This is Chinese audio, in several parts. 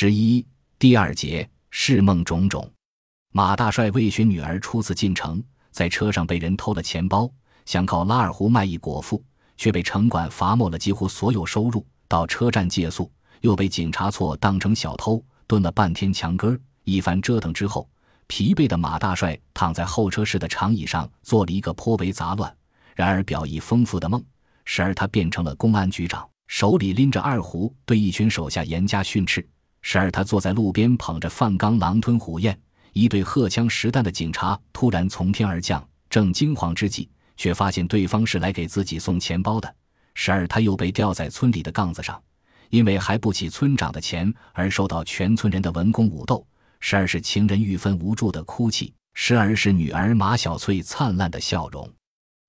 十一第二节是梦种种。马大帅为寻女儿初次进城，在车上被人偷了钱包，想靠拉二胡卖艺果腹，却被城管罚没了几乎所有收入。到车站借宿，又被警察错当成小偷，蹲了半天墙根。一番折腾之后，疲惫的马大帅躺在候车室的长椅上，做了一个颇为杂乱，然而表意丰富的梦。时而他变成了公安局长，手里拎着二胡，对一群手下严加训斥；时而他坐在路边，捧着饭缸，狼吞虎咽。一对荷枪实弹的警察突然从天而降，正惊慌之际，却发现对方是来给自己送钱包的。时而他又被吊在村里的杠子上，因为还不起村长的钱而受到全村人的文攻武斗；时而是情人玉芬无助的哭泣；时而是女儿马小翠灿烂的笑容。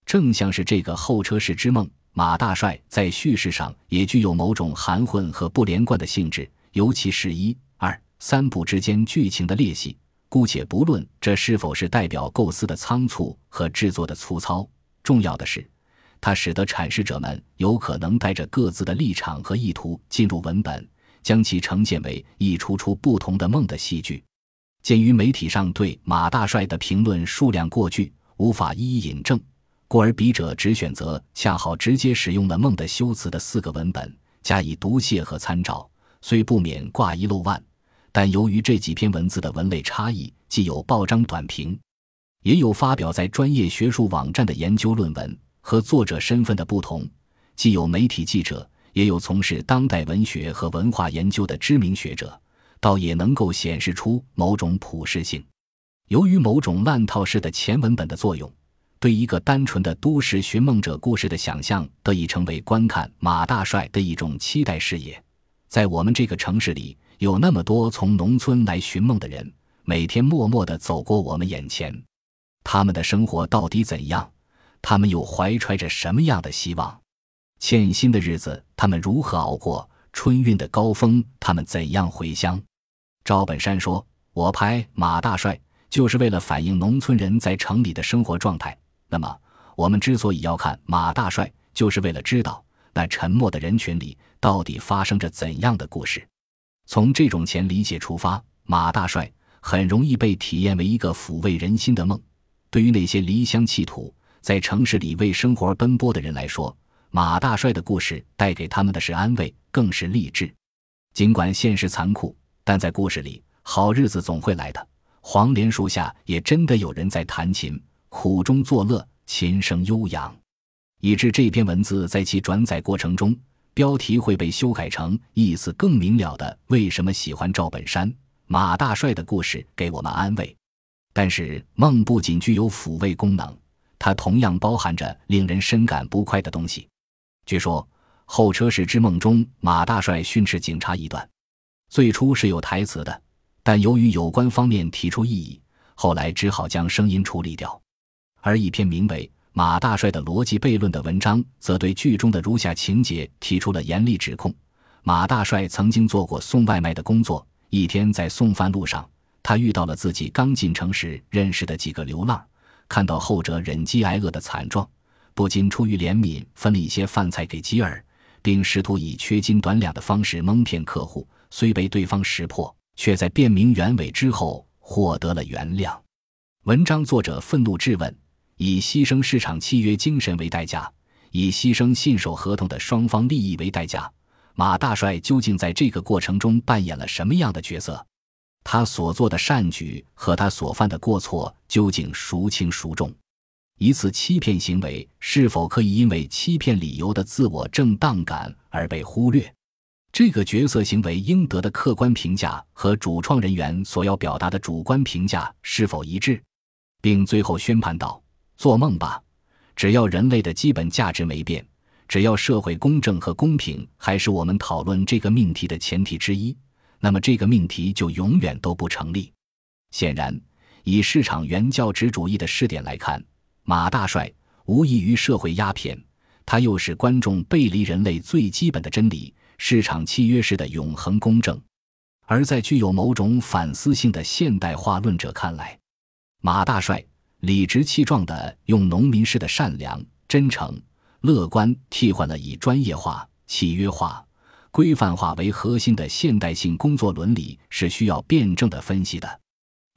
正像是这个候车室之梦，马大帅在叙事上也具有某种含混和不连贯的性质，尤其是一二三部之间剧情的裂隙。姑且不论这是否是代表构思的仓促和制作的粗糙，重要的是，它使得阐释者们有可能带着各自的立场和意图进入文本，将其呈现为一出出不同的梦的戏剧。鉴于媒体上对马大帅的评论数量过巨，无法一一引证，故而笔者只选择恰好直接使用了梦的修辞的四个文本加以读写和参照，虽不免挂一漏万。但由于这几篇文字的文类差异，既有报章短评，也有发表在专业学术网站的研究论文，和作者身份的不同，既有媒体记者，也有从事当代文学和文化研究的知名学者，倒也能够显示出某种普适性。由于某种烂套式的前文本的作用，对一个单纯的都市寻梦者故事的想象，得以成为观看马大帅的一种期待视野。在我们这个城市里。有那么多从农村来寻梦的人，每天默默地走过我们眼前，他们的生活到底怎样？他们又怀揣着什么样的希望？欠薪的日子他们如何熬过？春运的高峰他们怎样回乡？赵本山说：“我拍马大帅就是为了反映农村人在城里的生活状态。那么，我们之所以要看马大帅，就是为了知道那沉默的人群里到底发生着怎样的故事。”从这种前理解出发，马大帅很容易被体验为一个抚慰人心的梦。对于那些离乡弃土，在城市里为生活奔波的人来说，马大帅的故事带给他们的是安慰，更是励志。尽管现实残酷，但在故事里，好日子总会来的。黄连树下也真的有人在弹琴，苦中作乐，琴声悠扬，以致这篇文字在其转载过程中。标题会被修改成意思更明了的“为什么喜欢赵本山、马大帅的故事”，给我们安慰。但是梦不仅具有抚慰功能，它同样包含着令人深感不快的东西。据说候车室之梦中，马大帅训斥警察一段，最初是有台词的，但由于有关方面提出异议，后来只好将声音处理掉。而一篇名为……马大帅的逻辑悖论的文章，则对剧中的如下情节提出了严厉指控。马大帅曾经做过送外卖的工作，一天在送饭路上，他遇到了自己刚进城时认识的几个流浪，看到后者忍饥挨饿的惨状，不禁出于怜悯，分了一些饭菜给饥儿，并试图以缺斤短两的方式蒙骗客户。虽被对方识破，却在辨明原委之后获得了原谅。文章作者愤怒质问。以牺牲市场契约精神为代价，以牺牲信守合同的双方利益为代价，马大帅究竟在这个过程中扮演了什么样的角色？他所做的善举和他所犯的过错究竟孰轻孰重？一次欺骗行为是否可以因为欺骗理由的自我正当感而被忽略？这个角色行为应得的客观评价和主创人员所要表达的主观评价是否一致？并最后宣判道。做梦吧，只要人类的基本价值没变，只要社会公正和公平还是我们讨论这个命题的前提之一，那么这个命题就永远都不成立。显然，以市场原教旨主义的试点来看，马大帅无异于社会鸦片，他又是观众背离人类最基本的真理——市场契约式的永恒公正。而在具有某种反思性的现代化论者看来，马大帅。理直气壮地用农民式的善良、真诚、乐观替换了以专业化、契约化、规范化为核心的现代性工作伦理是需要辩证的分析的。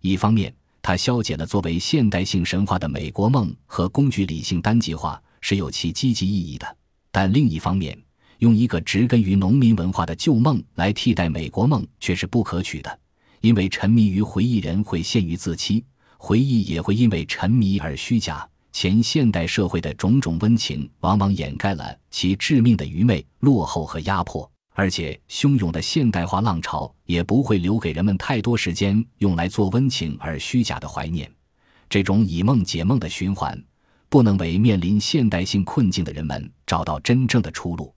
一方面，它消解了作为现代性神话的美国梦和工具理性单极化，是有其积极意义的；但另一方面，用一个植根于农民文化的旧梦来替代美国梦却是不可取的，因为沉迷于回忆人会陷于自欺，回忆也会因为沉迷而虚假。前现代社会的种种温情，往往掩盖了其致命的愚昧、落后和压迫。而且，汹涌的现代化浪潮也不会留给人们太多时间用来做温情而虚假的怀念。这种以梦解梦的循环，不能为面临现代性困境的人们找到真正的出路。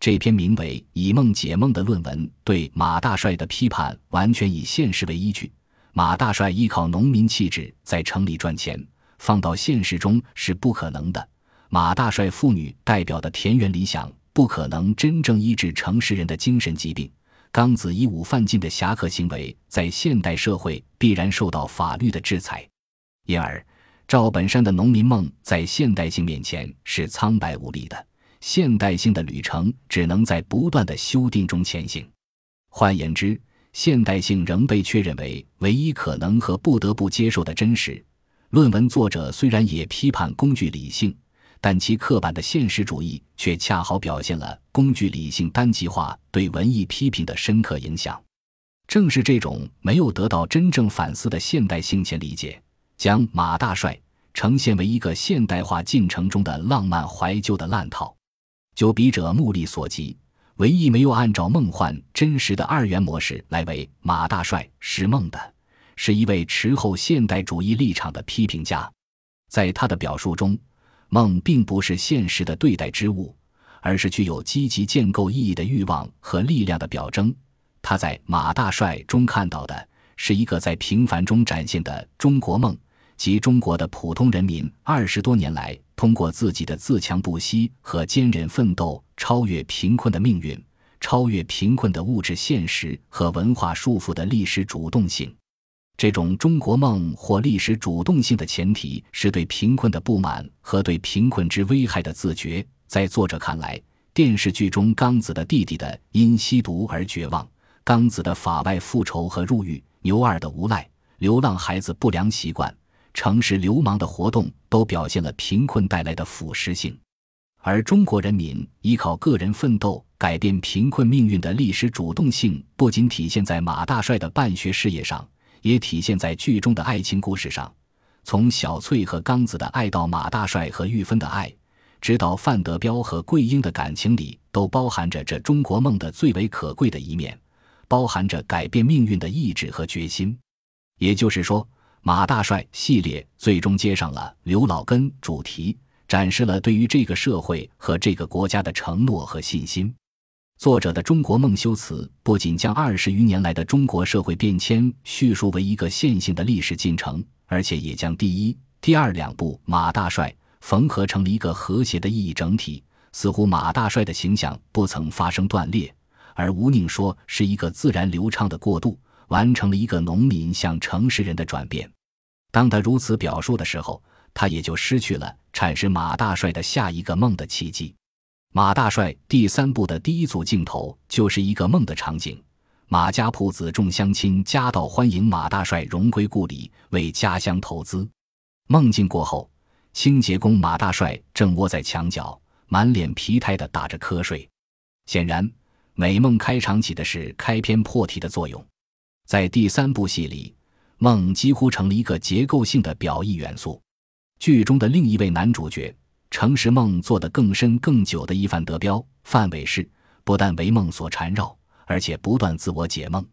这篇名为《以梦解梦》的论文对马大帅的批判，完全以现实为依据。马大帅依靠农民气质在城里赚钱，放到现实中是不可能的。马大帅父女代表的田园理想。不可能真正医治城市人的精神疾病。刚子以武犯禁的侠客行为，在现代社会必然受到法律的制裁。因而，赵本山的农民梦在现代性面前是苍白无力的。现代性的旅程只能在不断的修订中前行。换言之，现代性仍被确认为唯一可能和不得不接受的真实。论文作者虽然也批判工具理性。但其刻板的现实主义却恰好表现了工具理性单极化对文艺批评的深刻影响。正是这种没有得到真正反思的现代性前理解，将马大帅呈现为一个现代化进程中的浪漫怀旧的烂套。就笔者目力所及，唯一没有按照梦幻真实的二元模式来为马大帅释梦的，是一位持后现代主义立场的批评家，在他的表述中。梦并不是现实的对待之物，而是具有积极建构意义的欲望和力量的表征。他在马大帅中看到的是一个在平凡中展现的中国梦，即中国的普通人民二十多年来通过自己的自强不息和坚韧奋斗，超越贫困的命运，超越贫困的物质现实和文化束缚的历史主动性。这种中国梦或历史主动性的前提是对贫困的不满和对贫困之危害的自觉。在作者看来，电视剧中刚子的弟弟的因吸毒而绝望，刚子的法外复仇和入狱，牛二的无赖，流浪孩子不良习惯，城市流氓的活动，都表现了贫困带来的腐蚀性。而中国人民依靠个人奋斗改变贫困命运的历史主动性，不仅体现在马大帅的办学事业上。也体现在剧中的爱情故事上，从小翠和刚子的爱到马大帅和玉芬的爱，直到范德彪和桂英的感情里，都包含着这中国梦的最为可贵的一面，包含着改变命运的意志和决心。也就是说，马大帅系列最终接上了刘老根主题，展示了对于这个社会和这个国家的承诺和信心。作者的中国梦修辞不仅将二十余年来的中国社会变迁叙述为一个线性的历史进程，而且也将第一、第二两部马大帅缝合成了一个和谐的意义整体。似乎马大帅的形象不曾发生断裂，而吴宁说是一个自然流畅的过渡，完成了一个农民向城市人的转变。当他如此表述的时候，他也就失去了阐释马大帅的下一个梦的契机。马大帅第三部的第一组镜头就是一个梦的场景，马家铺子众乡亲夹道欢迎马大帅荣归故里，为家乡投资。梦境过后，清洁工马大帅正窝在墙角，满脸疲态的打着瞌睡。显然，美梦开场起的是开篇破题的作用。在第三部戏里，梦几乎成了一个结构性的表意元素。剧中的另一位男主角。城市梦做得更深更久的一范德彪、范伟士，不但为梦所缠绕，而且不断自我解梦。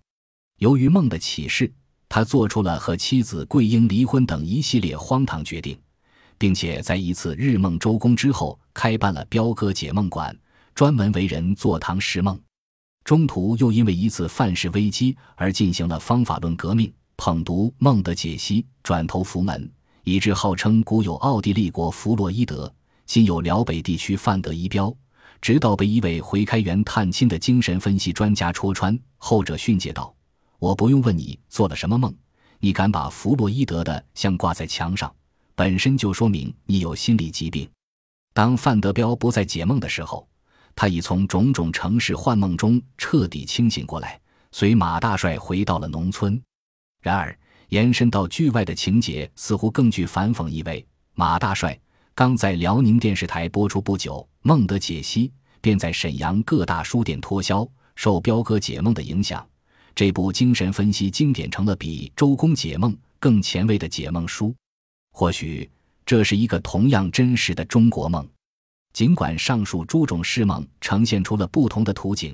由于梦的启示，他做出了和妻子桂英离婚等一系列荒唐决定，并且在一次日梦周公之后，开办了彪哥解梦馆，专门为人坐堂识梦。中途又因为一次范氏危机而进行了方法论革命，捧读梦的解析，转投福门，以致号称古有奥地利国弗洛伊德。今有辽北地区范德一标，直到被一位回开元探亲的精神分析专家戳穿，后者训诫道：“我不用问你做了什么梦，你敢把弗洛伊德的像挂在墙上，本身就说明你有心理疾病。”当范德彪不再解梦的时候，他已从种种城市幻梦中彻底清醒过来，随马大帅回到了农村。然而，延伸到剧外的情节似乎更具反讽意味。马大帅刚在辽宁电视台播出不久，《梦的解析》便在沈阳各大书店脱销。受彪哥解梦的影响，这部精神分析经典成了比《周公解梦》更前卫的解梦书。或许这是一个同样真实的中国梦。尽管上述诸种诗梦呈现出了不同的图景，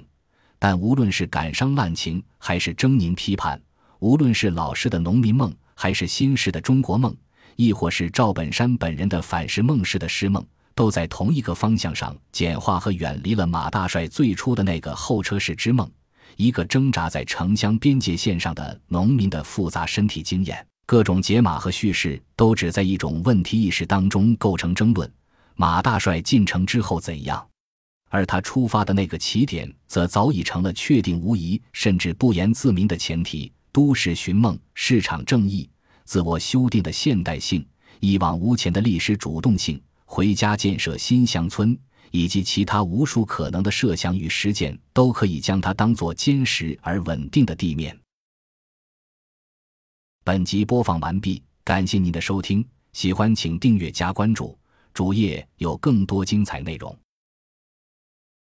但无论是感伤滥情，还是狰狞批判；无论是老式的农民梦，还是新式的中国梦，亦或是赵本山本人的反噬梦式的诗梦，都在同一个方向上简化和远离了马大帅最初的那个候车室之梦，一个挣扎在城乡边界线上的农民的复杂身体经验。各种解码和叙事都只在一种问题意识当中构成争论。马大帅进城之后怎样？而他出发的那个起点，则早已成了确定无疑，甚至不言自明的前提：都市寻梦、市场正义、自我修订的现代性、一往无前的历史主动性、回家建设新乡村，以及其他无数可能的设想与实践，都可以将它当作坚实而稳定的地面。本集播放完毕，感谢您的收听，喜欢请订阅加关注。主页有更多精彩内容。